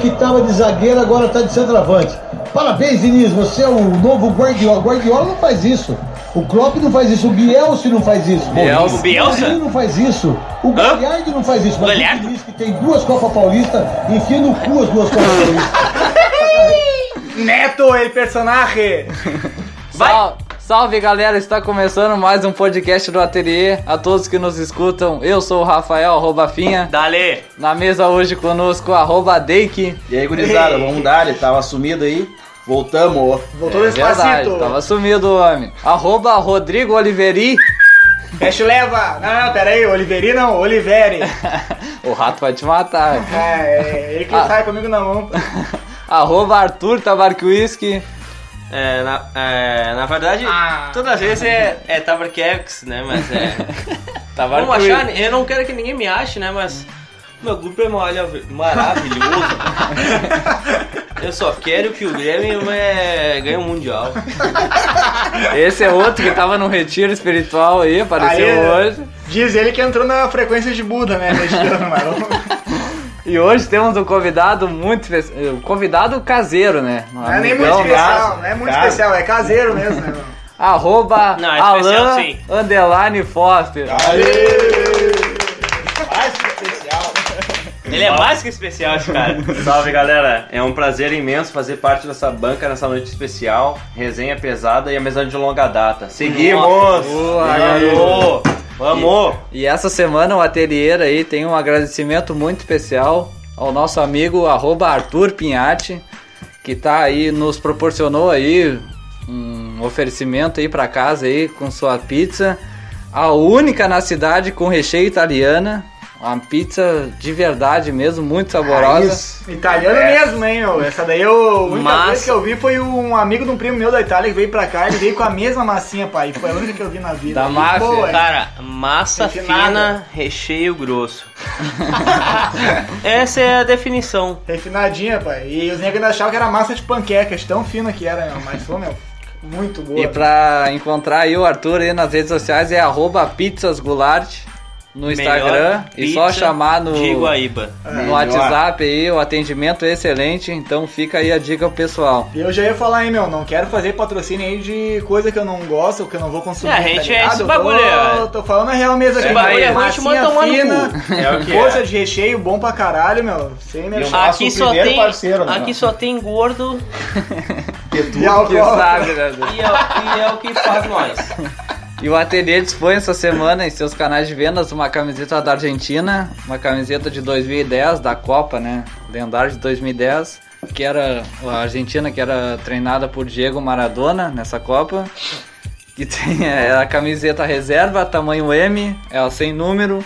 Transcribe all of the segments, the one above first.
que estava de zagueiro, agora está de centroavante. Parabéns, Diniz, você é o novo Guardiola. Guardiola não faz isso. O Klopp não faz isso, o Bielsa não faz isso. Bielsa? O Bielsa não faz isso. O Galhardo não faz isso. Mas Galhardo? o Diniz que tem duas Copas Paulistas, enfia no cu as duas Copas Paulistas. Neto, el personagem! Sal- Salve galera, está começando mais um podcast do Ateliê. A todos que nos escutam, eu sou o Rafael, arroba Finha. Dale! Na mesa hoje conosco, arroba Deike. E aí, gurizada, vamos dar, ele tava sumido aí. Voltamos. Voltou É verdade, despacito. tava sumido o homem. Arroba Rodrigo Oliveri. Fecha o leva. Não, não, pera aí, Oliveri não, Oliveri. o rato vai te matar. É, é ele que Ah. sai comigo na mão. arroba Arthur Tabarquisky. É, na, é, na verdade, Ah. todas as vezes é, é Tabarquex, né? Mas é. Vamos achar, eu não quero que ninguém me ache, né? Mas meu grupo é maravilhoso. eu só quero que o Grêmio é, ganhe o Mundial. Esse é outro que tava no retiro espiritual aí, apareceu Aí, hoje. Diz ele que entrou na frequência de Buda, né? Mexicano, mas E hoje temos um convidado muito especial. Um convidado caseiro, né? Um não é nem muito especial, não é muito Cara. especial, é caseiro mesmo, né? Arroba Não, é especial, Alan sim. Underline Foster. Mais especial. Ele é mais que especial, esse cara. Salve galera, é um prazer imenso fazer parte dessa banca nessa noite especial, resenha pesada e amizade de longa data. Seguimos! Boa, Vamos! Vamos! E essa semana o ateliê aí tem um agradecimento muito especial ao nosso amigo arroba Arthur Pinhatti, que tá aí, nos proporcionou aí um oferecimento aí pra casa aí com sua pizza. A única na cidade com recheio italiana. Uma pizza de verdade mesmo, muito saborosa. Italiano mesmo, hein, meu? Essa daí eu, a única Mas- coisa que eu vi foi um amigo de um primo meu da Itália que veio pra cá, ele veio com a mesma massinha, pai. Foi a única que eu vi na vida. Da boa, hein? Cara, massa Refinada. fina, recheio grosso. Essa é a definição. Refinadinha, pai. E os negros ainda achavam que era massa de panquecas, tão fina que era, meu. Mas foi, meu, muito boa. E pra encontrar aí o Arthur aí nas redes sociais é arroba pizzasgulart no Instagram. E só pizza chamar no, De Iguaíba. no WhatsApp aí, o atendimento é excelente, então fica aí a dica pro pessoal. E eu já ia falar, hein, meu, não quero fazer patrocínio aí de coisa que eu não gosto, que eu não vou consumir. É, a gente tá é esse Eu bagulho, Tô, é. tô falando a real mesmo aqui. Bagulho é ruim, manda tomar fina, É o que força é. de recheio, bom pra caralho, meu. Sem nosso Aqui só tem, parceiro, né? aqui só tem gordo. E. Que sabe, né? e é, e é o que faz nós. E o ateliê dispõe essa semana em seus canais de vendas uma camiseta da Argentina, uma camiseta de 2010 da Copa, né? Lendária de 2010, que era a Argentina que era treinada por Diego Maradona nessa Copa. Que tem é, a camiseta reserva, tamanho M, ela sem número.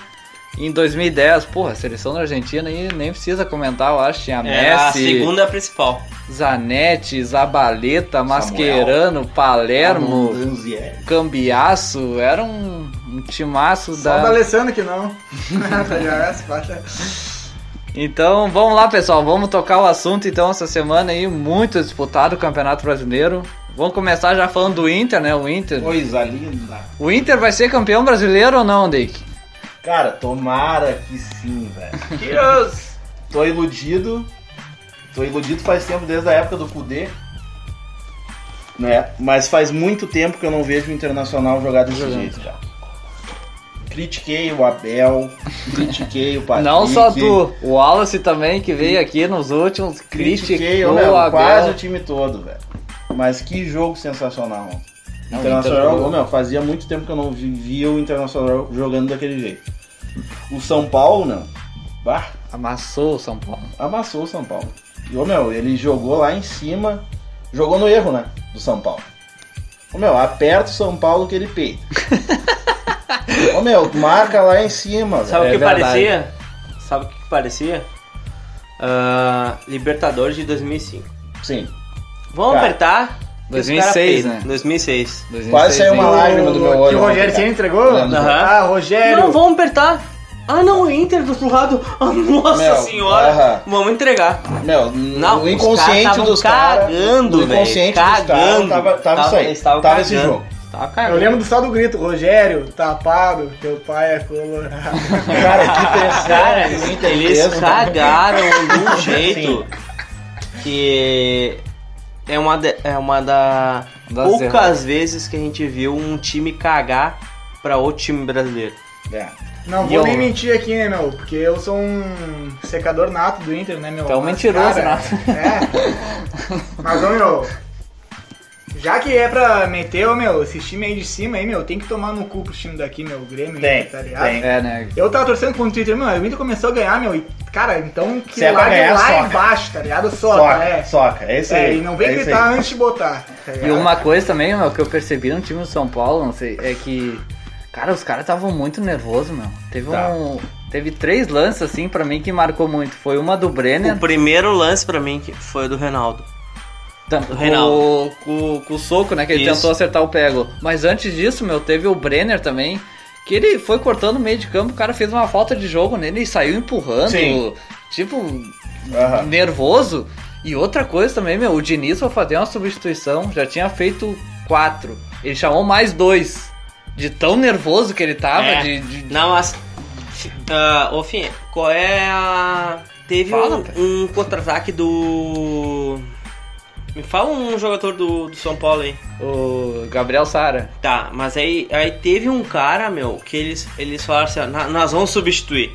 Em 2010, porra, a seleção da Argentina aí nem precisa comentar, eu acho. Tinha É a Messi, segunda principal. Zanetti, Zabaleta, Mascherano, Palermo. Cambiaço, era um, um timaço Só o da da. Alessandro que não. É- Então vamos lá, pessoal, vamos tocar o assunto então essa semana aí, muito disputado o Campeonato Brasileiro. Vamos começar já falando do Inter, né? O Inter. Coisa linda. O Inter vai ser campeão brasileiro ou não, Dick? Cara, tomara que sim, velho. Tô iludido. Tô iludido faz tempo, desde a época do Kudê. Né? Mas faz muito tempo que eu não vejo o Internacional jogar desse Jogando. jeito, cara. Critiquei o Abel, critiquei o Patrick. Não só tu, o Wallace também que veio aqui nos últimos Critiquei o Abel. quase o time todo, velho. Mas que jogo sensacional. Não, Internacional, o Inter meu, fazia muito tempo que eu não vi- via o Internacional jogando daquele jeito. O São Paulo, não. Bah, Amassou o São Paulo. amassou o São Paulo. E, ô, meu, ele jogou lá em cima, jogou no erro, né, do São Paulo. Ô, meu, aperta o São Paulo que ele peita. Ô, meu, marca lá em cima, Sabe o que É verdade. parecia? Sabe o que parecia? Ah, Libertadores de 2005. Sim. Vamos Cara, apertar. Que os 2006, cara peidam. né? 2006. Quase saiu uma lágrima do meu Que olho. o Rogério cara. entregou? Aham. Ah, Rogério. Não, vamos apertar. Ah, não, Inter do outro lado. Ah, nossa Meu, senhora. aham. Vamos entregar. Meu, Não, o inconsciente os caras dos caras. cagando, O inconsciente velho, dos caras cagando. tava, tava, Tava- isso aí. Tava esse cagando. jogo. Tá Eu cagando. lembro do só do grito, Rogério, tapado, teu pai é colorado. Cara, que pressão Cara, que eles né? cagaram de um jeito que é uma, de- é uma da Das poucas erradas. vezes que a gente viu um time cagar pra outro time brasileiro. É. Não E vou eu- nem mentir aqui, né, meu? Porque eu sou um secador nato do Inter, né, meu? É um Mas, mentiroso, cara, nato. É. Mas, ô, meu. Já que é pra meter, ô, meu, esses times aí de cima aí, meu, tem que tomar no cu pro time daqui, meu, o Grêmio, Tem, tá ligado? tem. É, né? Eu tava torcendo contra o Inter, meu, o Inter começou a ganhar, meu, e, cara, então que é lá de ganhar, lá soca. embaixo, tá ligado? Soca, Soca, é. soca. É isso aí. É, e não vem é gritar aí. antes de botar, tá E uma coisa também, meu, que eu percebi no time do São Paulo, não sei, é que. Cara, os caras estavam muito nervosos, meu. Teve Tá. um. Teve três lances, assim, pra mim que marcou muito. Foi uma do Brenner. O primeiro lance pra mim que foi o do Reinaldo. Do Reinaldo. Com, com, com o soco, né? Que ele Isso. tentou acertar o pego. Mas antes disso, meu, teve o Brenner também. Que ele foi cortando o meio de campo, o cara fez uma falta de jogo nele e saiu empurrando. Sim. Tipo, nervoso. E outra coisa também, meu, o Diniz foi fazer uma substituição, já tinha feito quatro. Ele chamou mais dois. De tão nervoso que ele tava, É. de, de- Não, mas. Uh, ô, Fim, qual é a. Teve Fala, um, um contra-ataque do. Me fala um jogador do, do São Paulo aí. o Gabriel Sara. Tá, mas aí, aí teve um cara, meu, que eles, eles falaram assim, ó, "Na- nós vamos substituir.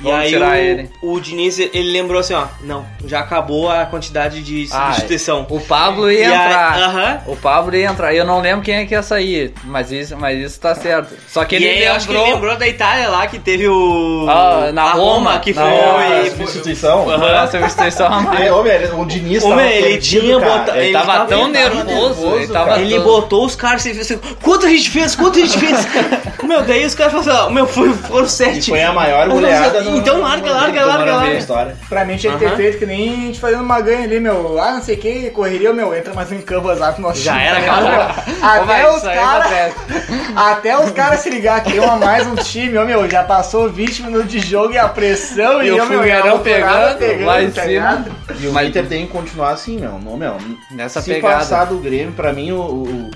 E aí tirar o, ele. o Diniz, ele lembrou assim, ó, não, já acabou a quantidade de Ah, substituição. O Pablo ia E aí- entrar. Aham. O Pablo ia entrar. Eu não lembro quem é que ia sair, mas isso, mas isso tá certo. Só que E ele aí, eu acho que ele lembrou. lembrou da Itália lá, que teve o... Ah, na a Roma, que na foi... Roma, substituição. Foi uma substituição a mais. É, o Diniz tava meu, ele tinha cara. bota- Ele, ele tava tava- tão nervoso, nervoso, ele tava. Ele botou os caras e fez assim, quanto a gente fez? Quanto a gente fez? meu, daí os caras falaram assim, meu, foi, foram E sete. foi a maior goleada no- Então larga, larga, larga, larga. história. Pra mim tinha que ter feito que nem a gente fazendo uma ganha ali, meu. Ah, não sei o que, correria, meu, entra mais um campo azar nosso Já time, era, cara. Até os caras. Até os caras se ligar que eu a mais um time, ô meu, já passou 20 minutos de jogo e a pressão E e, o a alvorada pegando, lá em tá cima. ligado? E o Inter tem que continuar assim, meu. Não, meu. Nessa se pegada. passar do Grêmio, pra mim, o,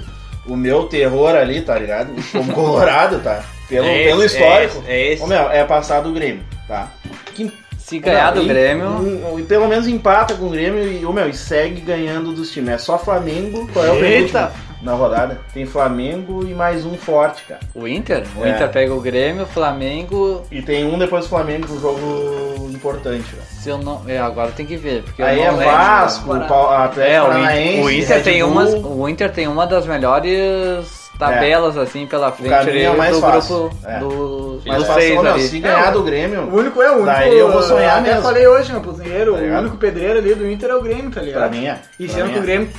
o, o meu terror ali, tá ligado? Como colorado, tá? Pelo, É pelo esse, histórico. É esse, é esse. Ô, meu, é passar do Grêmio, tá? Que, Se ganhar do e- Grêmio. um- um- e pelo menos empata com o Grêmio e, ô, meu, e segue ganhando dos times. É só Flamengo, qual é o Eita! penúltimo na rodada? Tem Flamengo e mais um forte, cara. O Inter? O É. Inter pega o Grêmio, o Flamengo. E tem um depois do Flamengo, um jogo importante, velho. Se eu não. É, agora tem que ver. Porque Aí eu é não lembro. Vasco. Pau- Atlético É, o Paranaense, Inter, o Inter Red tem Bull. umas, o Inter tem uma das melhores tabelas assim pela frente caminho é mais do fácil. grupo É. do, Mas dos passou, seis meu, se ganhar do Grêmio, O único é o único. Daí eu vou sonhar até mesmo. falei hoje, meu cozinheiro, Tá o único pedreiro ali do Inter é o Grêmio, tá ligado? pra mim é. E Pra sendo que o é. Grêmio.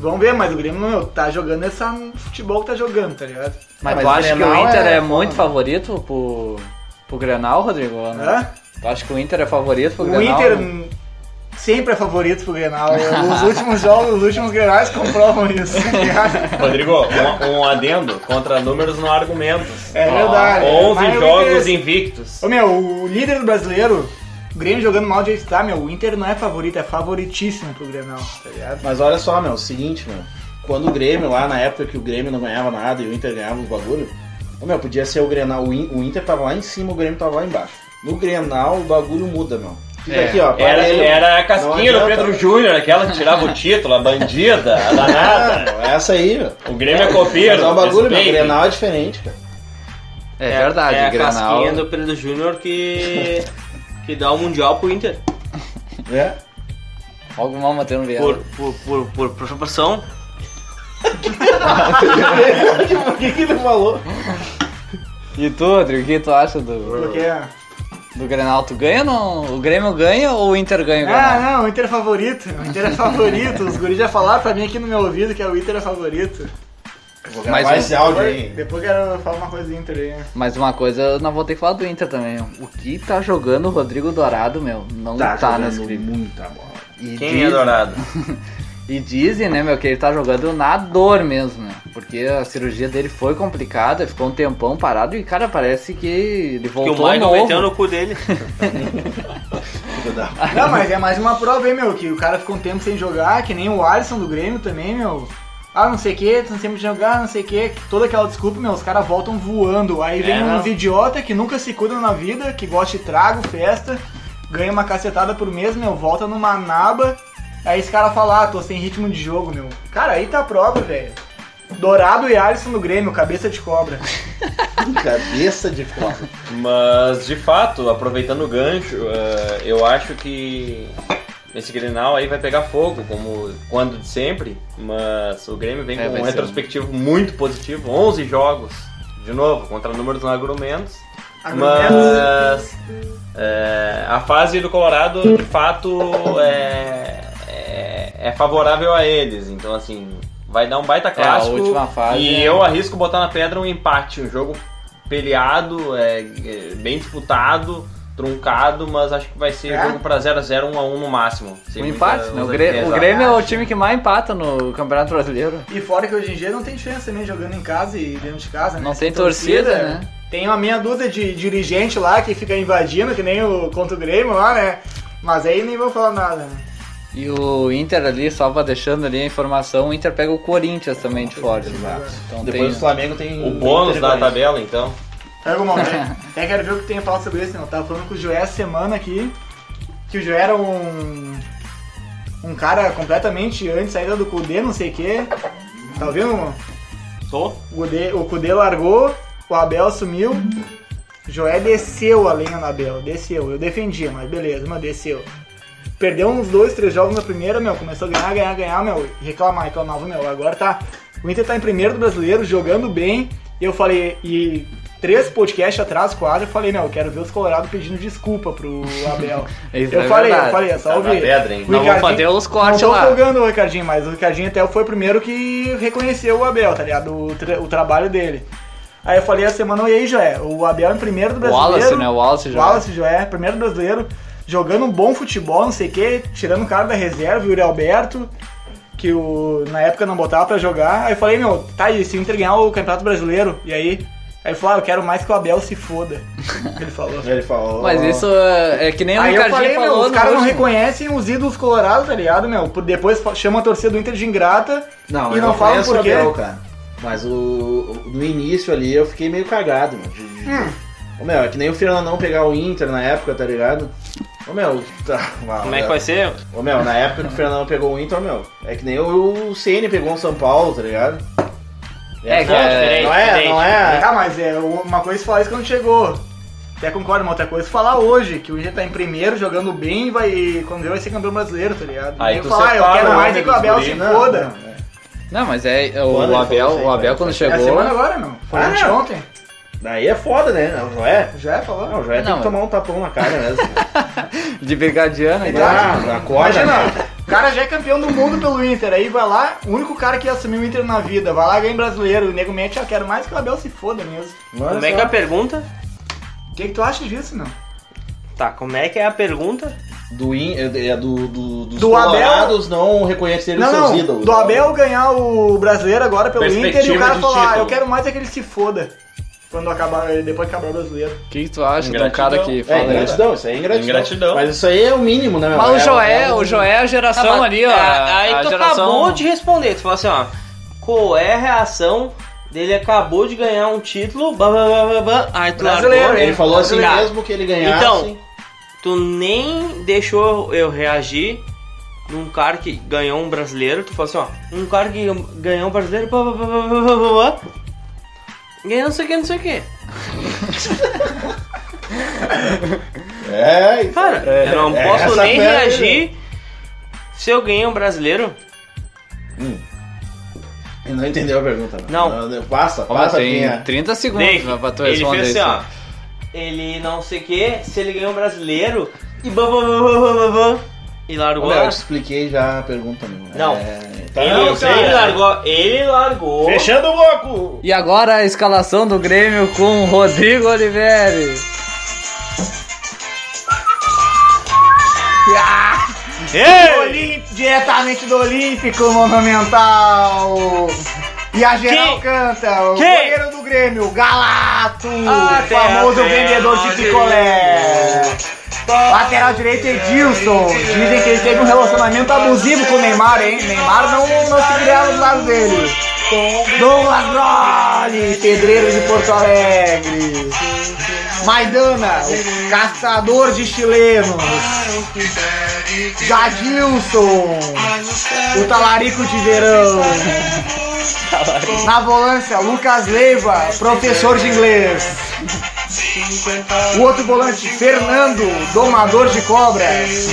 Vamos ver, mas o Grêmio, meu, tá jogando essa futebol que tá jogando, tá ligado? Mas, Ah, tu acha que o Inter é, é muito favorito pro, pro Grenal, Rodrigo? Hã? Tu acha que o Inter é favorito pro O Grenal? Inter hum, sempre é favorito pro Grenal. Os últimos jogos, os últimos Grenais comprovam isso, tá? Rodrigo, um, um adendo contra números não argumentos. É verdade. 11 Mas o jogos Inter- invictos. Ô meu, o líder do brasileiro, o Grêmio jogando mal de tá, meu, o Inter não é favorito, é favoritíssimo pro Grenal, tá ligado? Mas olha só, meu, o seguinte, meu. Quando o Grêmio, lá na época que o Grêmio não ganhava nada e o Inter ganhava os bagulho, meu, podia ser o Grenal. O, In- o Inter tava lá em cima, o Grêmio tava lá embaixo. No Grenal, o bagulho muda, meu. Fica É, aqui, ó. Era, aparelho. era a Não casquinha do. Pedro Júnior, aquela que tirava o título, a bandida, a danada. Essa aí, meu. O Grêmio é copeiro. Mas é o bagulho, meu. O. Grenal é diferente, cara. É, verdade, É a Grenal. casquinha do Pedro Júnior que, que dá o Mundial pro Inter. É. Olha o mal batendo viado. Por, por, por, por proporção. Por que, que ele falou? E tu, Rodrigo, o que tu acha do, Porque. do Grenal? Tu ganha ou não? O Grêmio ganha ou o Inter ganha o Grenal? Ah, não, o Inter é favorito. O Inter é favorito. Os guris já falaram pra mim aqui no meu ouvido que o Inter é favorito. Vou gravar esse áudio Depois, aí. depois quero falar uma coisa do Inter aí. Mas uma coisa, eu não vou ter que falar do Inter também. O que tá jogando o Rodrigo Dourado, meu, não tá, jogando nesse clipe. muita bola. E Quem diz- é dourado? E dizem, né, meu, que ele tá jogando na dor mesmo, né? Porque a cirurgia dele foi complicada, ficou um tempão parado e, cara, parece que ele Que voltou o Michael novo. meteu no cu dele. Não, mas é mais uma prova, hein, meu, que o cara ficou um tempo sem jogar, que nem o Alisson do Grêmio também, meu. Ah, não sei o que, não sempre jogar, não sei o que, toda aquela desculpa, meu, os caras voltam voando. Aí vem É, uns idiota que nunca se cuidam na vida, que gosta de trago, festa, ganha uma cacetada por mês, meu, volta numa naba. Aí esse cara fala, ah, tô sem ritmo de jogo, meu. Cara, aí tá a prova, velho. Dourado e Alisson no Grêmio, cabeça de cobra. Cabeça de cobra. Mas, de fato, aproveitando o gancho, eh, eu acho que esse Grenal aí vai pegar fogo, como quando de sempre, mas o Grêmio vem É, com um retrospectivo muito positivo, 11 jogos, de novo, contra números não Argumentos. mas eh, a fase do Colorado, de fato, é, é, é favorável a eles, então assim... Vai dar um baita clássico. última fase e é- eu arrisco botar na pedra um empate, um jogo peleado, é, é, bem disputado, truncado, mas acho que vai ser É? jogo pra 0x0, 1x1 no máximo. Sem Um muita empate, né? O o. Grêmio é o time que mais empata no Campeonato Brasileiro. E fora que hoje em dia não tem diferença também jogando em casa e dentro de casa, né? Não tem torcida, né? Tem uma meia dúzia de dirigente lá que fica invadindo, que nem o contra o Grêmio lá, né? Mas aí nem vou falar nada, né? E o Inter ali, só pra deixando ali a informação, o Inter pega o Corinthians também de forte. Exato. Então Depois tem... o Flamengo tem. O bônus tem da tabela, então. Pega uma até, até quero ver o que tem a falar sobre isso, né? Eu tava falando com o Joé essa semana aqui, que o Joé era um. um cara completamente antes saída do Kudê, não sei o quê. Tá ouvindo? Tô? O Kudê, o Kudê largou, o Abel assumiu, o Joé desceu a lenha no Abel, desceu. Eu defendia, mas beleza, mas desceu. Perdeu uns dois, três jogos na primeira, meu, começou a ganhar, ganhar, ganhar, meu, reclamar, reclamava, meu, agora tá. O Inter tá em primeiro do brasileiro, jogando bem, e eu falei, e três podcasts atrás, quase, eu falei, meu, eu quero ver os Colorados pedindo desculpa pro Abel. Isso eu é falei, verdade. eu falei, é só Tá ouvir. pedra, hein? O Não Ricardinho- fazer os cortes não tô lá. folgando o Ricardinho, mas o Ricardinho até foi o primeiro que reconheceu o Abel, tá ligado? O, tra- o trabalho dele. Aí eu falei a semana, e aí, Joé? O Abel em primeiro do brasileiro. Wallace, né? O Wallace já. Wallace Joé, primeiro brasileiro, jogando um bom futebol, não sei o que, tirando o cara da reserva, o Yuri Alberto, que o, na época não botava pra jogar. Aí eu falei, meu, tá aí, se o Inter ganhar o Campeonato Brasileiro, e aí? Aí ele falou, ah, eu quero mais que o Abel se foda. ele falou. Ele falou. Mas isso é, é que nem o Aí eu Ricardinho falei, meu, falou os no caras não reconhecem os ídolos colorados, tá ligado, meu? Por- Depois chama a torcida do Inter de ingrata Não, e eu não falam por o quê. Abel, cara. Mas o, o- no início ali eu fiquei meio cagado, meu. De, de- Hum. Ô, meu, é que nem o Fernandão pegar o Inter na época, tá ligado? Ô meu, tá. Como é que vai ser? Ô meu, na época que o Fernandão pegou o Inter, ô, meu, é que nem o, o CN pegou o São Paulo, tá ligado? É, foda, diferente, não é, diferente. não é. Ah, mas é uma coisa é falar isso quando chegou. Até concordo, mas outra coisa é falar hoje, que o Inter tá em primeiro, jogando bem e vai, quando vier vai ser campeão brasileiro, tá ligado? Aí tu falar, ah, eu quero o mais é que o Abel se Não, foda. não, é. Não, mas é. O ele Abel, aí, o Abel quando vai- É a chegou. semana agora, meu. Foi Ah, anteontem. Daí é foda, né? O Joé. Já é falou? Não, o Joé tem Não, que tomar um tapão na cara mesmo. De brigadiana, então. ah, acorda. Imagina, o cara já é campeão do mundo pelo Inter, aí vai lá, o único cara que assumiu o Inter na vida, vai lá ganha brasileiro, o nego mete, ah, quero mais que o Abel se foda mesmo. Olha Como é só. que é a pergunta? O que, que tu acha disso, meu? Tá, como é que é a pergunta? Do, in, é do, do, dos Do Abel- colorados não reconhecerem Não, seus não, ídolos. do Abel ganhar o brasileiro agora pelo Inter e o cara falar, ah, eu quero mais é que ele se foda. Quando acabar, depois que acabar o brasileiro. O que, tu acha de um cara que É fala isso? ingratidão, isso aí é ingratidão. Ingratidão. Mas isso aí é o mínimo, né, meu? Mas o É- Joé, é o Joé é a geração Tá, ali, ó. é, a aí tu geração... acabou de responder. Tu falou assim, ó. Qual é a reação dele? Acabou de ganhar um título. Blá, blá, blá, blá, blá. Aí tu Brasileiro, largou. Ele falou assim Tá. mesmo que ele ganhasse. Então, Tu nem deixou eu reagir num cara que ganhou um brasileiro. Tu falou assim, ó. Um cara que ganhou um brasileiro. Blá, blá, blá, blá, blá, blá, blá. Ganhou não sei o que, não sei o que. É, isso Cara, eu não é, posso essa nem foi a- reagir se eu ganhei um brasileiro. Ele não entendeu a pergunta. Não. Passa, Ó, passa, tem Pinha. 30 segundos Daí, pra tu ele responder fez assim, isso. ó. Ele não sei o que, se ele ganhou um brasileiro. E blá, blá, blá, blá, blá, blá, blá, E largou. Olha, eu te expliquei já a pergunta. Não. É, tá, ele, não, ele largou. Ele largou. Fechando o bloco! E agora a escalação do Grêmio com Rodrigo Oliveri. Olim- diretamente do Olímpico Monumental. E a geral Quem? canta, o Quem? goleiro do Grêmio, Galato, Ah, o famoso vendedor de picolé. Lateral direito Edilson. Dizem que ele teve um relacionamento abusivo com o Neymar, hein? Neymar não, não se criava do lado dele. Douglas Broli, pedreiro de Porto Alegre. Maidana, o caçador de chilenos. Jadilson, o talarico de verão. Na volância, Lucas Leiva, professor de inglês. O outro volante, Fernando, domador de cobras.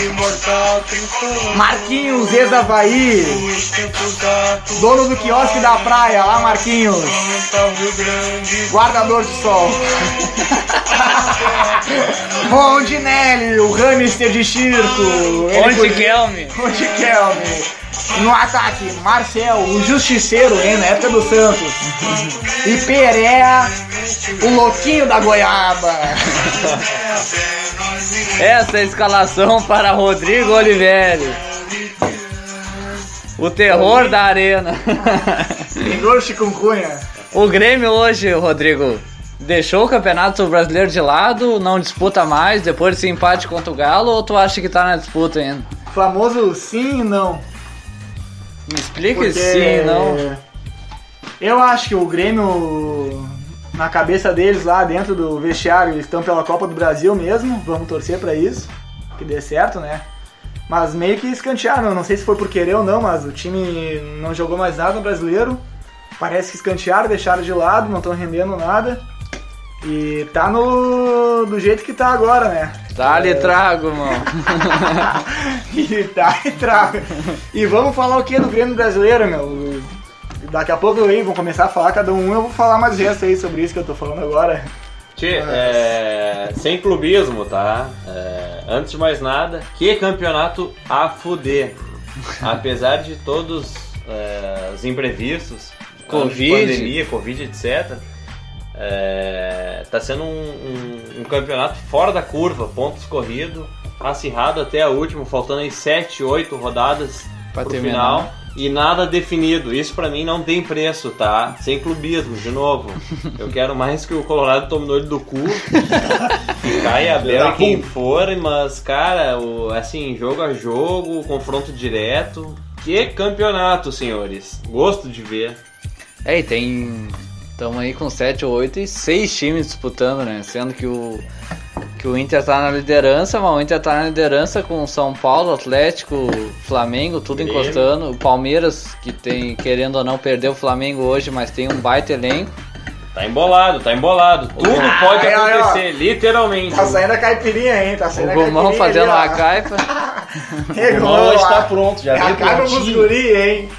Marquinhos, ex-Havaí. Dono do quiosque da praia, lá Marquinhos. Guardador de sol. Rondinelli, o hamster de circo. Onde Kelme? Onde Kelme. No ataque, Marcel, o justiceiro, hein, na época do Santos. E Perea, o louquinho da goiaba. Essa é a escalação para Rodrigo Oliveira. O terror da arena. Igor Chikungunya. O Grêmio hoje, Rodrigo, deixou o Campeonato Brasileiro de lado, não disputa mais depois desse empate contra o Galo ou tu acha que tá na disputa ainda? Famoso sim e não. Me explica Porque sim, não. Eu acho que o Grêmio, na cabeça deles lá dentro do vestiário, eles estão pela Copa do Brasil mesmo. Vamos torcer pra isso, que dê certo, né? Mas meio que escantearam, não sei se foi por querer ou não, mas o time não jogou mais nada no brasileiro. Parece que escantearam, deixaram de lado, não estão rendendo nada. E tá no. do jeito que tá agora, né? Dá-lhe trago, mano. e tá e traga. E vamos falar o que do Grêmio brasileiro, meu? Daqui a pouco aí vão começar a falar cada um, eu vou falar mais resto aí sobre isso que eu tô falando agora. Tchê, é, sem clubismo, tá? É, antes de mais nada, que campeonato a fuder. Apesar de todos é, os imprevistos, Covid. pandemia, Covid, etc. É, tá sendo um, um- um campeonato fora da curva, pontos corridos, acirrado até a última, faltando aí 7, 8 rodadas Pra pro terminar. final. E nada definido. Isso pra mim não tem preço, tá? Sem clubismo, de novo. Eu quero mais que o Colorado tome no olho do cu. que caia a Bel e quem for, mas, cara, o, assim, jogo a jogo, confronto direto. Que campeonato, senhores. Gosto de ver. É, e tem. Estamos aí com 7 ou 8 e 6 times disputando, né? Sendo que o, que o Inter tá na liderança, mas o Inter tá na liderança com o São Paulo, Atlético, Flamengo, tudo Grêmio. encostando. O Palmeiras, que tem, querendo ou não, perdeu o Flamengo hoje, mas tem um baita elenco. Tá embolado, tá embolado. Tudo Ah, pode ai, acontecer, literalmente. Tá saindo a caipirinha, hein? Tá saindo O a Gomão caipirinha. fazendo ali, uma ó. caipa. O hoje ó. tá pronto, já É a veio caipa pros prontinho. guri, hein?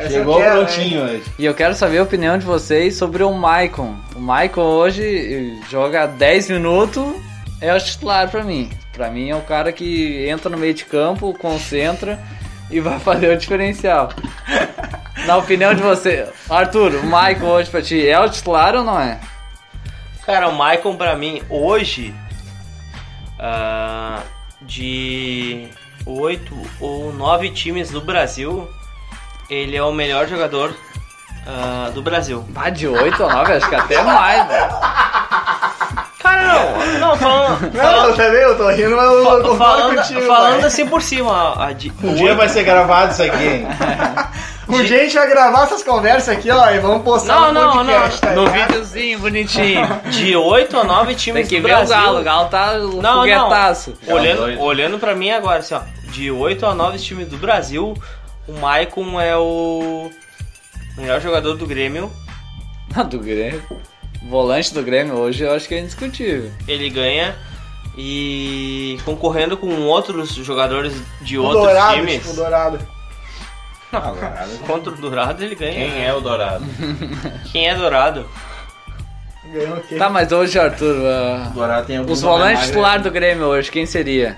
Essa Chegou quero, prontinho hoje. E eu quero saber a opinião de vocês sobre o Maicon. O Maicon hoje joga 10 minutos, é o titular pra mim. Pra mim é o cara que entra no meio de campo, concentra e vai fazer o diferencial. Na opinião de você, Arthur, o Maicon hoje pra ti é o titular ou não é? Cara, o Maicon pra mim hoje ah, de oito ou nove times do Brasil, ele é o melhor jogador ah, do Brasil. Bah, de 8 ou 9, acho que até mais, né? Cara, não, não, falando, Não, tá vendo? Eu tô rindo, mas eu concordo falando, contigo. falando pai. assim por cima, a de Um dia vai ser gravado isso aqui, hein? Dia a gente vai gravar essas conversas aqui, ó, e vamos postar Não, no não, podcast, tá No videozinho bonitinho. de 8 a 9 Tem times que do ver o Brasil. Galo, o Galo tá o Não, foguetaço. não. Olhando, doido. olhando pra mim agora, assim, ó. De 8 a 9 times do Brasil, o Maicon é o melhor jogador do Grêmio. Ah, do Grêmio. Volante do Grêmio hoje eu acho que é indiscutível. Ele ganha e concorrendo com outros jogadores de O outros Dourado, times. tipo, o Dourado. Contra o Dourado ele ganha. Quem é o Dourado? Quem é Dourado? Ganhou o quê? Tá, mas hoje, Arthur, ah, Agora tem alguns os volantes titulares do Grêmio hoje, quem seria?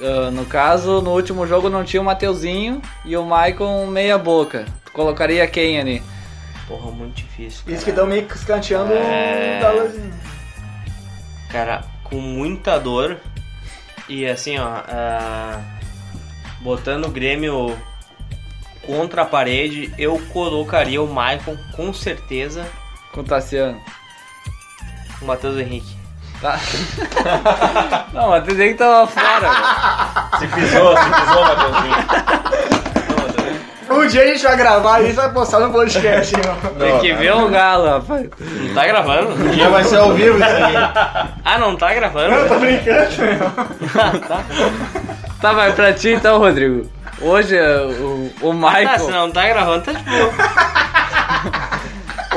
Ah, no caso, no último jogo não tinha o Mateuzinho e o Maicon meia boca. Tu colocaria quem ali? Porra, muito difícil. Isso que cara. estão meio que escanteando É. o. Cara, com muita dor. E assim, ó. ah, botando o Grêmio contra a parede, eu colocaria o Maicon com certeza Com o Tassiano. o Matheus Henrique. Tá. Não, mas tem que tava fora. Se pisou, se pisou, Matheusinho. Um dia a gente vai gravar isso e vai postar no podcast, hein, meu. Tem que ver o galo, rapaz. Não tá gravando? Um dia vai ser ao vivo isso aí. Ah, não tá gravando? Eu tô brincando, meu. Tá, vai pra ti então, Rodrigo. Hoje é, o, o Ah, Michael. se não tá gravando, tá de boa.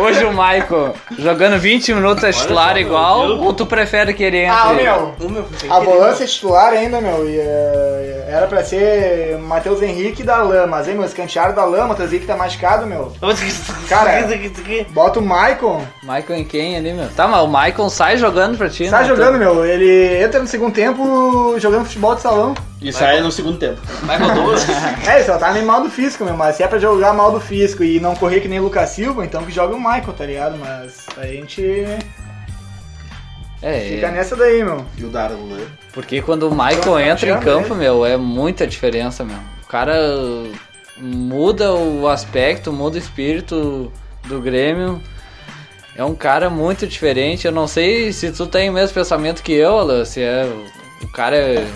Hoje o Michael jogando 20 minutos é titular igual, ou tu prefere que ele entre? Ah, meu. Ô, meu, A volância titular ainda, meu, e, eh, era pra ser Matheus Henrique da Lama, mas aí, meu, escantearam da Lama, Matheus Henrique tá machucado, meu. Cara, Isso aqui, isso aqui. Bota o Maicon, Michael em quem ali, meu? Tá, mas o Michael sai jogando pra ti, sai né? jogando, meu, ele entra no segundo tempo jogando futebol de salão. E sai no segundo tempo. Michael Douglas. É, só tá nem mal do físico, meu, mas se é pra jogar mal do físico e não correr que nem o Lucas Silva, então que joga o Michael, tá ligado? Mas a gente É, fica é, nessa daí, meu. E o Darlan. porque quando o Michael entra em campo, meu, é muita diferença, meu. O cara muda o aspecto, muda o espírito do Grêmio. É um cara muito diferente. Eu não sei se tu tem o mesmo pensamento que eu, Alan, se é o cara é,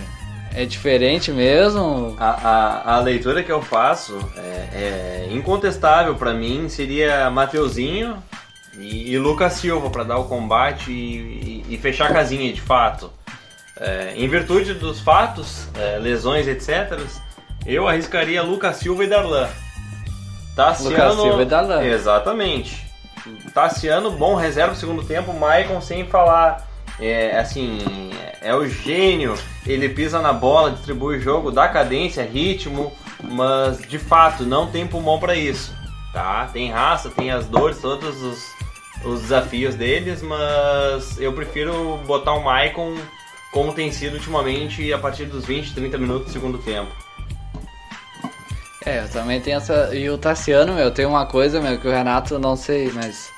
é diferente mesmo. A, a, a leitura que eu faço é, é incontestável pra mim seria Mateuzinho e, e Lucas Silva pra dar o combate e, e- e fechar a casinha de fato. É, em virtude dos fatos, é, lesões, etc., eu arriscaria Lucas Silva e Darlan. Tassiano, Lucas Silva e Darlan. Exatamente. Tassiano, bom reserva no segundo tempo, Maicon sem falar. É, assim, é o gênio, ele pisa na bola, distribui o jogo, dá cadência, ritmo, mas de fato não tem pulmão pra isso, tá? Tem raça, tem as dores, todos os, os desafios deles, mas eu prefiro botar o Maicon como tem sido ultimamente a partir dos 20, 30 minutos do segundo tempo. É, eu também tenho essa. E o Tassiano, meu, tem uma coisa, meu, que o Renato não sei, mas.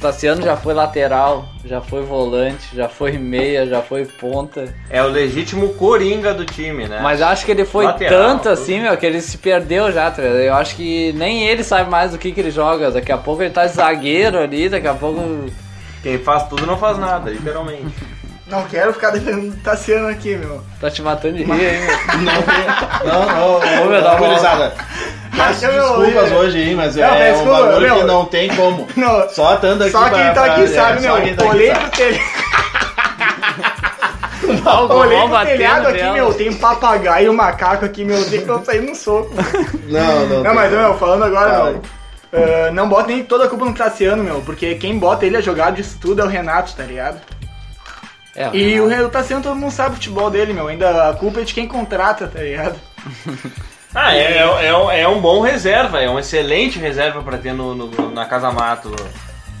Tassiano já foi lateral, já foi volante, já foi meia, já foi ponta. É o legítimo coringa do time, né? Mas acho que ele foi Lateral, tanto assim, meu, que ele se perdeu já, tá? Eu acho que nem ele sabe mais do que, que ele joga. Daqui a pouco ele tá de zagueiro ali, daqui a pouco. Quem faz tudo não faz nada, literalmente. Não quero ficar defendendo o Tassiano aqui, meu. Tá te matando de rir, hein, meu? Não, não, não, Ô, meu, não, dá não, uma-. Peço desculpas eu- hoje aí, mas Não, é mas um desculpa, bagulho meu. que não tem como. Não, Só estando aqui só quem pra- tá pra- aqui é, sabe, só meu. tá Olhei pro telhado. Olhei pro telhado aqui, dela. meu. Tem um papagaio e um macaco aqui, meu. Tem que não sair no soco. Não, não. Não, mas, meu, falando agora, Fala meu. ah, não bota nem toda a culpa no Tassiano, meu. Porque quem bota ele a jogar disso tudo é o Renato, tá ligado? É, E o, Re- o Tassiano todo mundo sabe o futebol dele, meu. Ainda a culpa é de quem contrata, tá ligado? Ah, é, é, é um- é um bom reserva, é um excelente reserva pra ter no, no- na Casa Mato.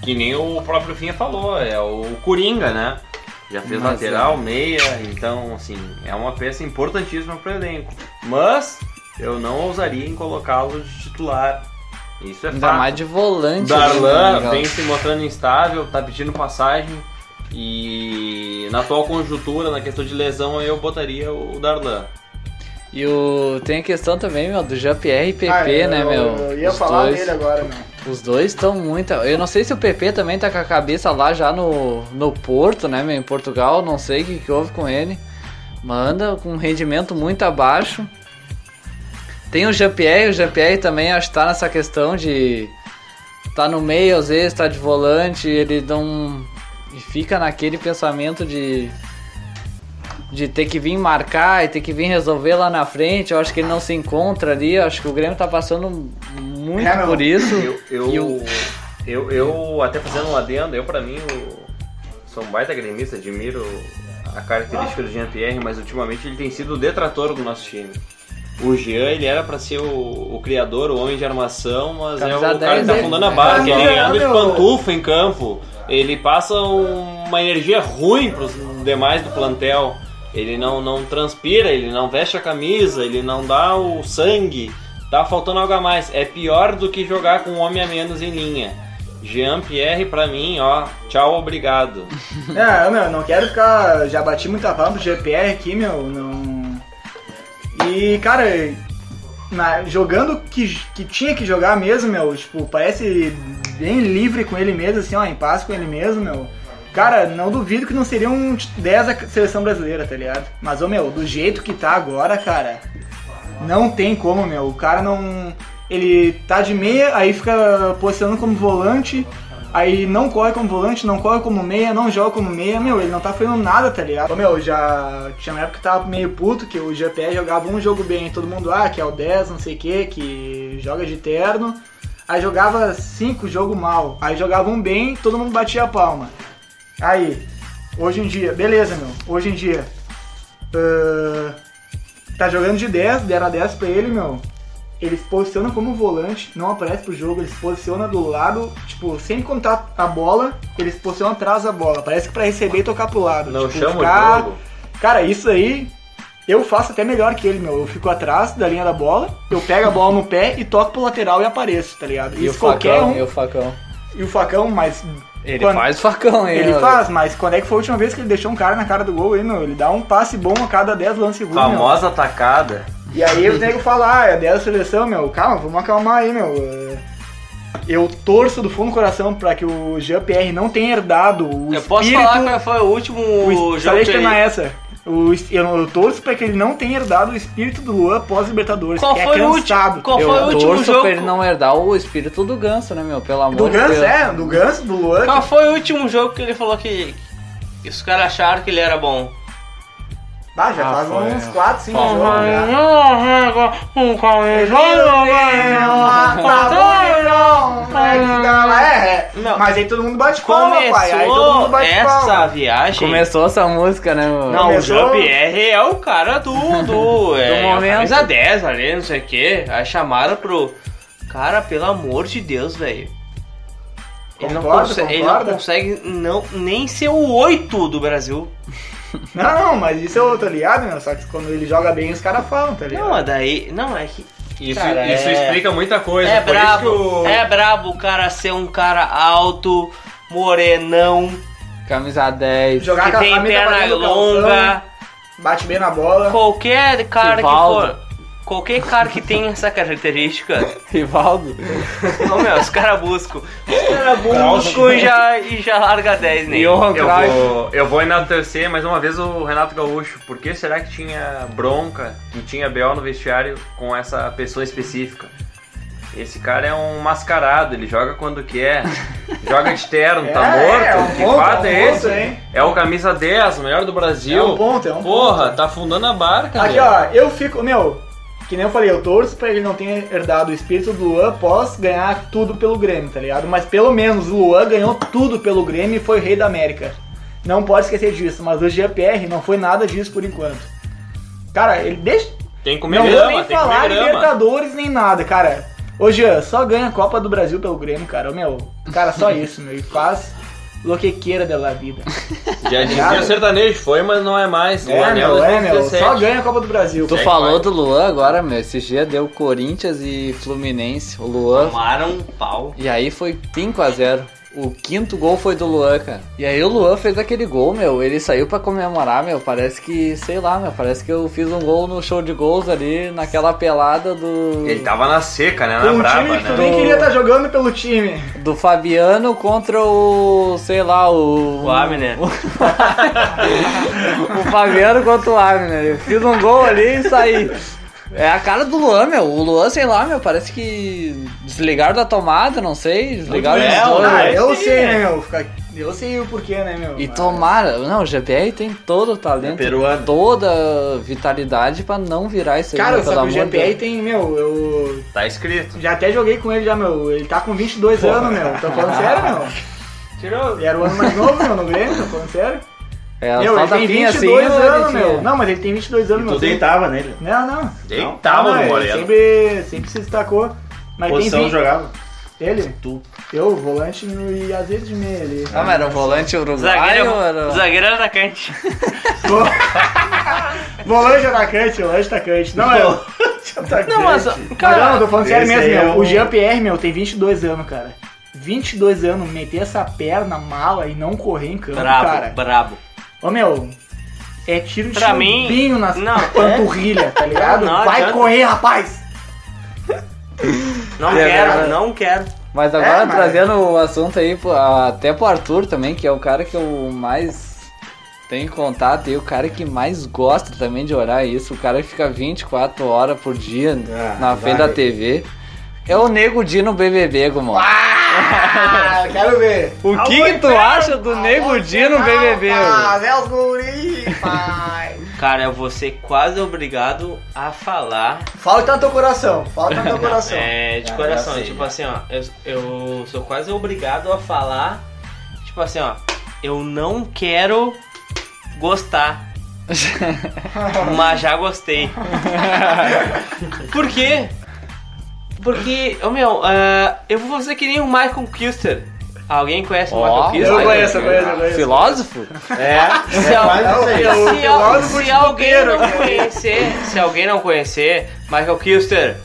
Que nem o próprio Finha falou, é o Coringa, né? Já fez Mas lateral, é. meia, então, assim, é uma peça importantíssima pro elenco. Mas eu não ousaria em colocá-lo de titular. Isso é Ainda fato. mais de volante. Darlan né, vem se mostrando instável, tá pedindo passagem. E na atual conjuntura, na questão de lesão, eu botaria o Darlan. E o... tem a questão também, meu, do Jean-Pierre e PP, Ah, eu- né, meu? Eu ia Os falar dois. dele agora, meu. Os dois estão muito. Eu não sei se o PP também tá com a cabeça lá já no, no Porto, né, meu, em Portugal. Não sei o que, que houve com ele. Manda com um rendimento muito abaixo. Tem o Jean-Pierre, o Jean-Pierre também acho que tá nessa questão de. Tá no meio, às vezes tá de volante, ele não. E fica naquele pensamento de. De ter que vir marcar e ter que vir resolver lá na frente. Eu acho que ele não se encontra ali. Eu acho que o Grêmio tá passando muito É, por isso. Eu, eu, E o- eu, eu, até fazendo um adendo, eu pra mim o, sou um baita gremista, admiro a característica do Jean-Pierre, mas ultimamente ele tem sido o detrator do nosso time. O Jean, ele era pra ser o, o criador, o homem de armação, mas é o Camisa cara que 10 tá dele. afundando a barca, Camisa ele anda de pantufa em campo, ele passa uma energia ruim pros demais do plantel. Ele não, não transpira, ele não veste a camisa, ele não dá o sangue. Tá faltando algo a mais. É pior do que jogar com um homem a menos em linha. Jean Pierre, pra mim, ó, tchau, obrigado. É, meu, não quero ficar. Já bati muita palma pro GPR aqui, meu. Não. E, cara, na- jogando que, que tinha que jogar mesmo, meu, tipo, parece bem livre com ele mesmo, assim, ó, em paz com ele mesmo, meu. Cara, não duvido que não seria um 10 da seleção brasileira, tá ligado? Mas, ô meu, do jeito que tá agora, cara, não tem como, meu. O cara não. Ele tá de meia, aí fica posicionando como volante, aí não corre como volante, não corre como meia, não joga como meia, meu, ele não tá fazendo nada, tá ligado? Ô, meu, já tinha uma época que tava meio puto, que o GPR jogava um jogo bem, todo mundo, ah, que é o 10, não sei o que, que joga de terno. Aí jogava cinco jogo mal, aí jogava um bem, todo mundo batia a palma. Aí, hoje em dia, beleza, meu, hoje em dia, ah, tá jogando de 10, deram 10 pra ele, meu. Ele se posiciona como volante, não aparece pro jogo, ele se posiciona do lado, tipo, quando tá a bola, ele se posiciona atrás da bola. Parece que pra receber e tocar pro lado. Não tipo, chama ficar- o jogo. Cara, isso aí eu faço até melhor que ele, meu. Eu fico atrás da linha da bola, eu pego a bola no pé e toco pro lateral e apareço, tá ligado? E o Isso qualquer facão, um. e o facão. E o facão, mas. Ele quando- faz facão, hein? Ele faz, mas quando é que foi a última vez que ele deixou um cara na cara do gol aí, meu? Ele dá um passe bom a cada 10 lances seguidos, meu. Famosa atacada. E aí o nego fala, ah, é 10 da seleção, meu. Calma, vamos acalmar aí, meu. É, Eu torço do fundo do coração pra que o GPR não tenha herdado o Eu posso espírito... falar qual foi o último o, jogo que ele... essa. O, eu, eu torço pra que ele não tenha herdado o espírito do Luan pós-Libertadores, Qual que foi é o último? cansado. Qual Eu foi o último torço jogo? pra ele não herdar o espírito do ganso, né, meu? Pelo amor Do de Ganso, Deus. é, do Ganso, do Luan. Qual que- foi o último jogo que ele falou que, que os caras acharam que ele era bom? Ah, já Ah, faz foi, uns é. 4, 5 Uhum. jogos já. É, Não. Mas aí todo mundo bate palma, pai. Aí todo Começou mundo bate essa palma. viagem. Começou essa música, né, meu? Não, Começou- o Jean-Pierre é o cara do. do, é, momento. é o camisa 10 ali, não sei o que. Aí chamaram pro. Cara, pelo amor de Deus, velho. Ele, não Concorda, conse- ele não consegue não, nem ser o 8 do Brasil. Não, não, mas isso eu tô ligado, meu. Só que quando ele joga bem, os caras falam, tá ligado? Não, mas daí. Não, é que. Isso, Cara, isso é- explica muita coisa. É Por brabo. isso que o... É brabo o cara ser um cara alto, morenão, Camisa 10. Jogar que com a tem camisa perna batendo calção, longa. Bate bem na bola. Qualquer cara que for. Qualquer cara que tem essa característica. Rivaldo. Não, meu, os caras buscam. Os caras buscam e já, e já larga 10 nele. Johan Eu vou, eu vou enaltecer mais uma vez o Renato Gaúcho. Por que será que tinha bronca, que tinha BO no vestiário com essa pessoa específica? Esse cara é um mascarado, ele joga quando quer, joga de terno, tá É, morto. é um que ponto, fato é um é ponto, esse? hein? É o camisa 10, o melhor do Brasil. É um ponto, é um Porra, ponto. tá afundando a barca, Aqui, meu. ó, eu fico, meu, que nem eu falei, eu torço pra ele não ter herdado o espírito do Luan após ganhar tudo pelo Grêmio, tá ligado? Mas pelo menos o Luan ganhou tudo pelo Grêmio e foi rei da América. Não pode esquecer disso, mas o GPR não foi nada disso por enquanto. Cara, ele deixa. Tem que comer Não vou grama, nem tem que falar. Libertadores nem nada, cara. Ô Jean, só ganha a Copa do Brasil pelo Grêmio, cara. Ô, Meu, cara, só isso, meu. E faz lo que queira de la vida. Já dizia Nada. sertanejo, foi, mas não é mais. O É, Anel meu, é, meu. 2017. Só ganha a Copa do Brasil. Tu Segue, falou vai. do Luan agora, meu. Esse dia deu Corinthians e Fluminense. O Luan. Tomaram um pau. E aí foi 5x0. O quinto gol foi do Luan, cara. E aí o Luan fez aquele gol, meu. Ele saiu pra comemorar, meu. Parece que, sei lá, meu. Parece que eu fiz um gol no show de gols ali, naquela pelada do. Ele tava na seca, né? Na um braba, time que tu né? nem queria estar jogando pelo time. Do Fabiano contra o. sei lá, o. O Abner. o Fabiano contra o Abner. Eu fiz um gol ali e saí. É a cara do Luan, meu. O Luan, sei lá, meu, parece que desligaram da tomada, não sei. Desligaram É, os o dois. Luan Ah, eu sei, né, meu? Fica- Eu sei o porquê, né, meu? E Mas- tomara, não, o GPR tem todo o talento, É peruano. toda a vitalidade pra não virar isso aí, Cara, meu, só que o GPR Deus. tem, meu, eu Tá escrito. já até joguei com ele já, meu. Ele tá com 22 anos, meu. Tô falando sério, meu. Tirou. Ele era o ano mais novo, meu, no Grêmio, tô falando sério. É, meu, só ele tem tapinha 22 assim, anos, meu. tinha- Não, mas ele tem 22 anos, E meu. tu deitava nele. Não, não. Deitava não, no Moreno. Sempre, sempre se destacou. Mas Posição tem 20... jogava. Ele? Tu. Eu, volante no- e às vezes de meia ali. Ah, mas era um volante uruguaio Zagueiro, ou era... zagueiro era atacante. Volante atacante, volante atacante. Não, é. atacante. Não, mas, Mas cara, não, tô falando sério mesmo, aí é meu. o- O Jean-Pierre, meu, tem 22 anos, cara. 22 anos, meter essa perna mala e não correr em campo, brabo, cara. brabo. Ô, meu, é tiro de Pra mim, na não, panturrilha, tá ligado? Não Vai adianta. correr, rapaz! Não É quero, verdade. não quero. Mas agora É, mas- trazendo o assunto aí até pro Arthur também, que é o cara que eu mais tenho contato e o cara que mais gosta também de olhar isso, o cara que fica 24 horas por dia Ah, na frente da TV. É o Nego Di no BBB, Gumon. Ah, quero ver. O que que tu acha do Nego Di no BBB? Ah, é os guri, pai. Cara, eu vou ser quase obrigado a falar. Fala tá no teu coração, fala tá no teu coração. É, de Ah, coração. sei, tipo assim, ó. Eu, eu sou quase obrigado a falar. Tipo assim, ó. Eu não quero gostar. mas já gostei. Por quê? Porque, ô meu, ah, eu vou fazer que nem o Michael Kister. Alguém conhece o Michael Kister? Eu conheço, eu conheço, eu conheço. Filósofo? É, Se, é al- se, al- alguém não conhecer, se alguém não conhecer, Michael Kister,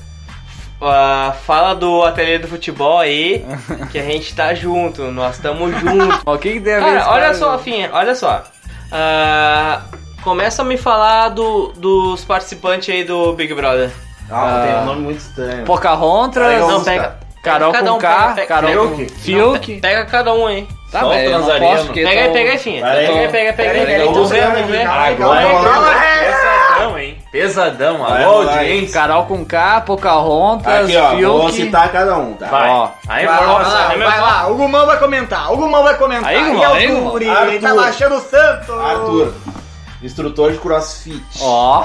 ah, fala do ateliê do futebol aí, que a gente tá junto, nós estamos juntos. O que que tem a ver Cara, olha só, Finha, olha só. Ah, começa a me falar do, dos participantes aí do Big Brother. Ah, tem um nome muito estranho. Pocahontas, Não, pega. Carol cada com um, K, pega- pega- Carol pega- com Fiuk. pe- Pega cada um aí. Tá, Só eu não posso porque Pega aí, tô- pega aí, Finha. Pera aí. Pega aí, pega, pega aí. Agora calma aí, calma aí. Pesadão, hein? Pesadão. Alô, audiência. Carol com K, Pocahontas, Aqui, ó, vou citar cada um, tá? Vai. Ó. Aí, Vai lá, vai lá, vai lá, o Gumão vai comentar, o Gumão vai comentar. Aí, Gumão, é o aí, Gumão. Ele tá baixando o santo. Arthur, instrutor de crossfit. Ó,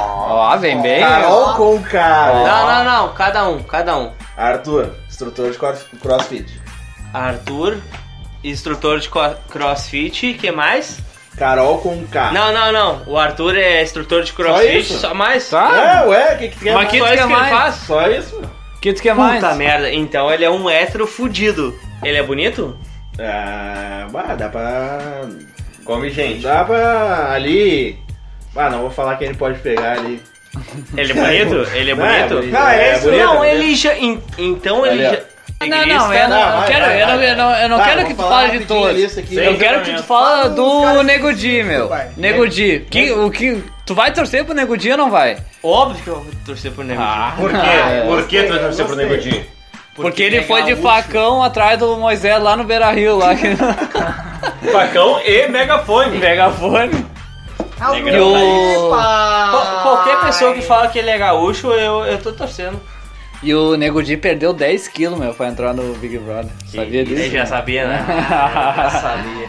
ó, vem bem. Carol com K. Não, não, não. Cada um, cada um. Arthur, instrutor de cross- crossfit. Arthur, instrutor de co- crossfit, que mais? Carol com K. Não, não, não. O Arthur é instrutor de crossfit, isso? só, mais. Tá? É, ué, o que, que tu quer Mas mais? que Só tu isso quer que ele mais? faz? Só isso? O que tu quer mais? Puta merda. Então ele é um hétero fudido. Ele é bonito? Ah, bah, dá pra. Come gente. Dá pra. Ali. Ah, não vou falar que ele pode pegar ali. Ele é bonito? Ele é Não, é bonito? bonito. Não, é isso, bonito, não, bonito. ele já. en- Então ele Ali, ó. já. Não, não, eu não, eu vai, quero, vai, eu não, vai. eu não, eu não Tá, quero vou que tu falar fale de rapidinho a todos. lista aqui. Eu Sim, quero que tu fala do Nego Di, meu. Vai. Nego Di. Que, o que, tu vai torcer pro Nego Di ou não vai? Óbvio que eu vou torcer por Nego. Ah. Por quê? É. Por que tu vai torcer pro Gostei. Nego Di? Porque ele é foi de facão atrás do Moisés lá no Beira Rio, lá que Facão e megafone. megafone. O. Qual- Qualquer pessoa que fala que ele é gaúcho, eu, eu tô torcendo. E o Nego Di perdeu 10 quilos, meu, pra entrar no Big Brother. Sabia Ele disso? já sabia, né? já sabia.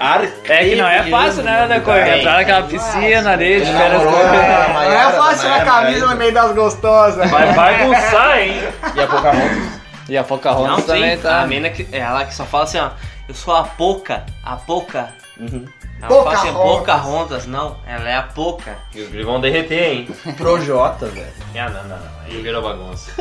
É que não é fácil, né, né, Coelho? É. Entrar naquela piscina ali, de férias com- Não é fácil na Maiara, camisa no meio das gostosas. Vai bagunçar, hein? E a Pocahontas? E a Pocahontas Não, também sim, tá. a mina que, ela que só fala assim, ó, eu sou a Poca, a Poca. Uhum. Ela fala assim, Pocahontas. Não, ela é a Poca. E os gringos vão derreter, hein? Projota, velho. Ah, não, não, não. Aí virou bagunça.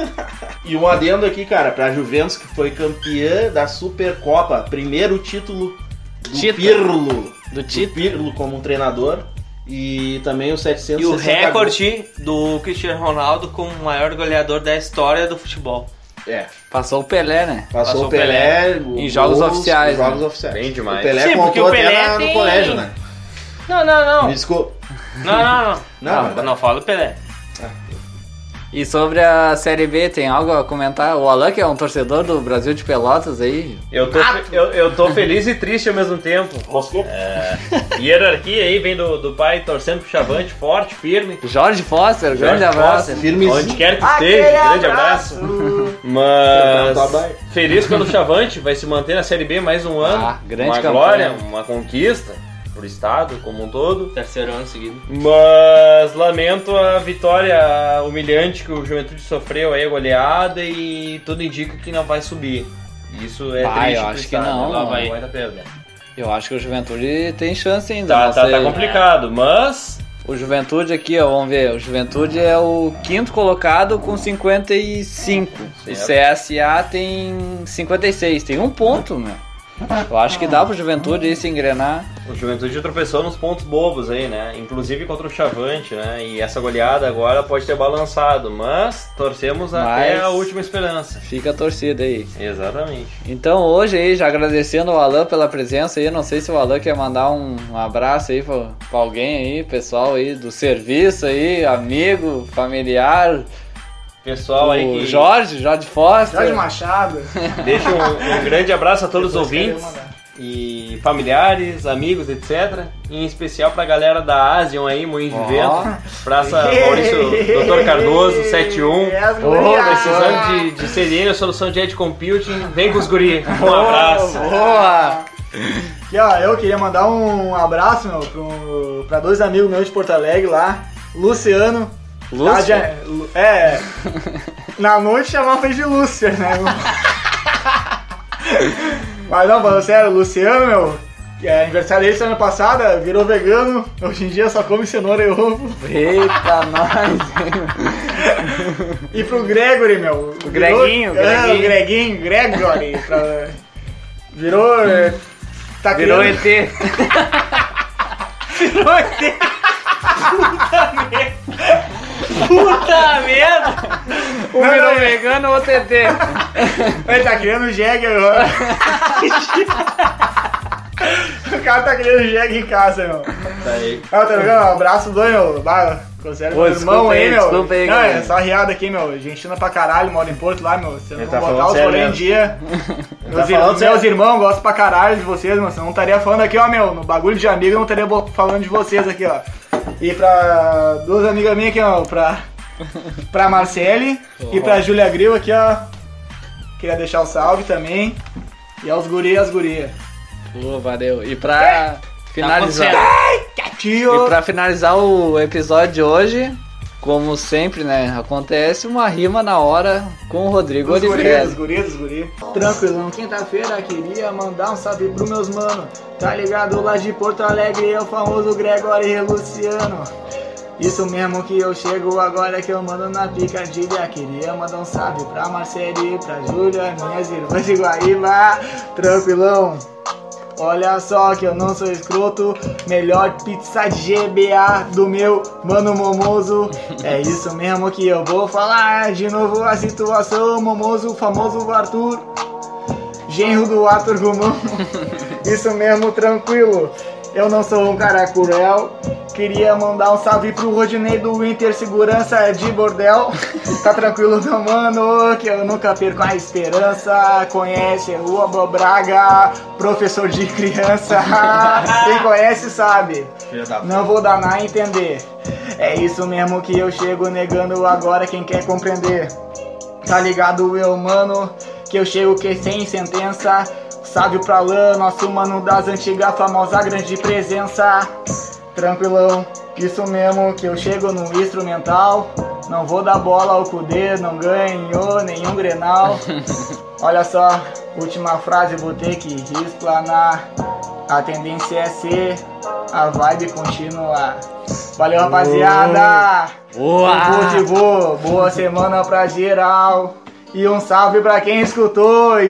E um adendo aqui, cara, pra Juventus que foi campeã da Supercopa. Primeiro título do Tita. Pirlo. Do Tito. Pirlo como treinador. E também os 760 E o gols. recorde do Cristiano Ronaldo como o maior goleador da história do futebol. É, Passou o Pelé, né? passou, Passou o Pelé, o Em jogos gols, oficiais, em Jogos né? oficiais. Bem demais. O Pelé Sim, porque contou o Pelé até na- tem- no colégio, né? Não, não, não. Me desculpa. Não, não, não. Não, Não, não fala do Pelé. E sobre a Série B, tem algo a comentar? O Alan, que é um torcedor do Brasil de Pelotas aí. Eu tô, fe- eu, eu tô feliz e triste ao mesmo tempo. Moscou? Hierarquia aí vem do, do pai torcendo pro Chavante, forte, firme. Jorge Foster, grande Jorge abraço. Foster, Firmezinho. Onde quer que Aquele esteja, grande abraço. Mas baia. feliz pelo Chavante, vai se manter na Série B mais um ano. Ah, grande uma campanha. glória, uma conquista pro estado como um todo. Terceiro ano seguido. Mas lamento a vitória humilhante que o Juventude sofreu aí, a goleada, e tudo indica que não vai subir. Isso é Vai, triste eu pro acho que estado, não, Ela não. vai, vai perda. Eu acho que o Juventude tem chance ainda. Tá, não tá, tá complicado, mas O Juventude aqui, ó, vamos ver. O Juventude é o quinto colocado com 55. O CSA tem 56. Tem um ponto, meu. Eu acho que dá pro Juventude aí se engrenar. o Juventude tropeçou nos pontos bobos aí, né? Inclusive contra o Chavante, né? E essa goleada agora pode ter balançado, mas torcemos até Mas- a última esperança. Fica a torcida aí. Exatamente. Então hoje aí, já agradecendo ao Alan pela presença aí, não sei se o Alan quer mandar um, um abraço aí pra, pra alguém aí, pessoal aí do serviço aí, amigo, familiar, Pessoal aí O que Jorge, Jorge Foster. Jorge Machado. deixa um, um grande abraço a todos os Depois quero ouvintes e familiares, amigos, etc. Em especial pra galera da Asian aí, Moinho de Ó. Vento. Praça Maurício Dr. Cardoso, 71. É as Ô, gurias. precisando de, de CDN, solução de Edge Computing, vem com os guri. Um abraço. Boa! Aqui, ó, eu queria mandar um abraço, meu, pro, pra dois amigos meus de Porto Alegre lá. Luciano. Lúcio? Tá, é. Na noite chamava de Lúcia, né? Mas não, falando sério, o Luciano, meu. que É aniversário dele semana passada, virou vegano. Hoje em dia só come cenoura e ovo. Eita, nós! E pro Gregory, meu. O Greguinho, o É, Greguinho. o Greguinho, Gregory. pra- Virou. é, Tá Virou criando- ET. Virou ET. Puta merda! Um Não, virou não, vegano, outro ET. Ele tá criando jegue agora. o cara tá criando jegue em casa, meu. Tá aí. Ah, tá ligado? Um abraço do meu. Bah, meu desculpa irmão aí, meu. desculpa aí, Não, é só riada aqui, meu. Argentina pra caralho, mora em Porto lá, meu. Você não tá botar falando os rolê em mesmo. dia. Meus, tá ir- falando meus sério. irmãos gostam pra caralho de vocês, meu. Você não estaria falando aqui, ó, meu. No bagulho de amigo, eu não estaria falando de vocês aqui, ó. E pra duas amigas minhas aqui, ó. Pra, pra Marcele e pra Julia Gril aqui, ó. Queria deixar o salve também. E aos guri e as gurias. Pô, valeu. E pra finalizar. Tio! E pra finalizar o episódio de hoje, como sempre, né? Acontece uma rima na hora com o Rodrigo Os Oliveira. gurias, os gurias, gurias. Tranquilão, quinta-feira queria mandar um salve pros meus mano. Tá ligado lá de Porto Alegre, é o famoso Gregory Luciano. Isso mesmo que eu chego agora que eu mando na picadilha. Queria mandar um salve pra Marcele, pra Júlia, minhas irmãs de Guaíba. Tranquilão. Olha só que eu não sou escroto, melhor pizza de GBA do meu mano Momoso. É isso mesmo que eu vou falar de novo a situação, Momoso, famoso Arthur, genro do Arthur Gumão. Isso mesmo, tranquilo. Eu não sou um cara cruel. Queria mandar um salve pro Rodinei do Inter Segurança de Bordel. Tá tranquilo, meu mano, que eu nunca perco a esperança. Conhece o Abo Braga, professor de criança. Quem conhece sabe. Não vou dar nada a entender. É isso mesmo que eu chego negando agora quem quer compreender. Tá ligado, eu, mano? Que eu chego que sem sentença. Salve pra Lã, nosso mano das antigas, famosa grande presença. Tranquilão, isso mesmo que eu chego no instrumental. Não vou dar bola ao Cudê, não ganhou nenhum grenal. Olha só, última frase, vou ter que explanar. A tendência é ser, a vibe continuar. Valeu, rapaziada! Boa! Boa, boa semana pra geral. E um salve pra quem escutou.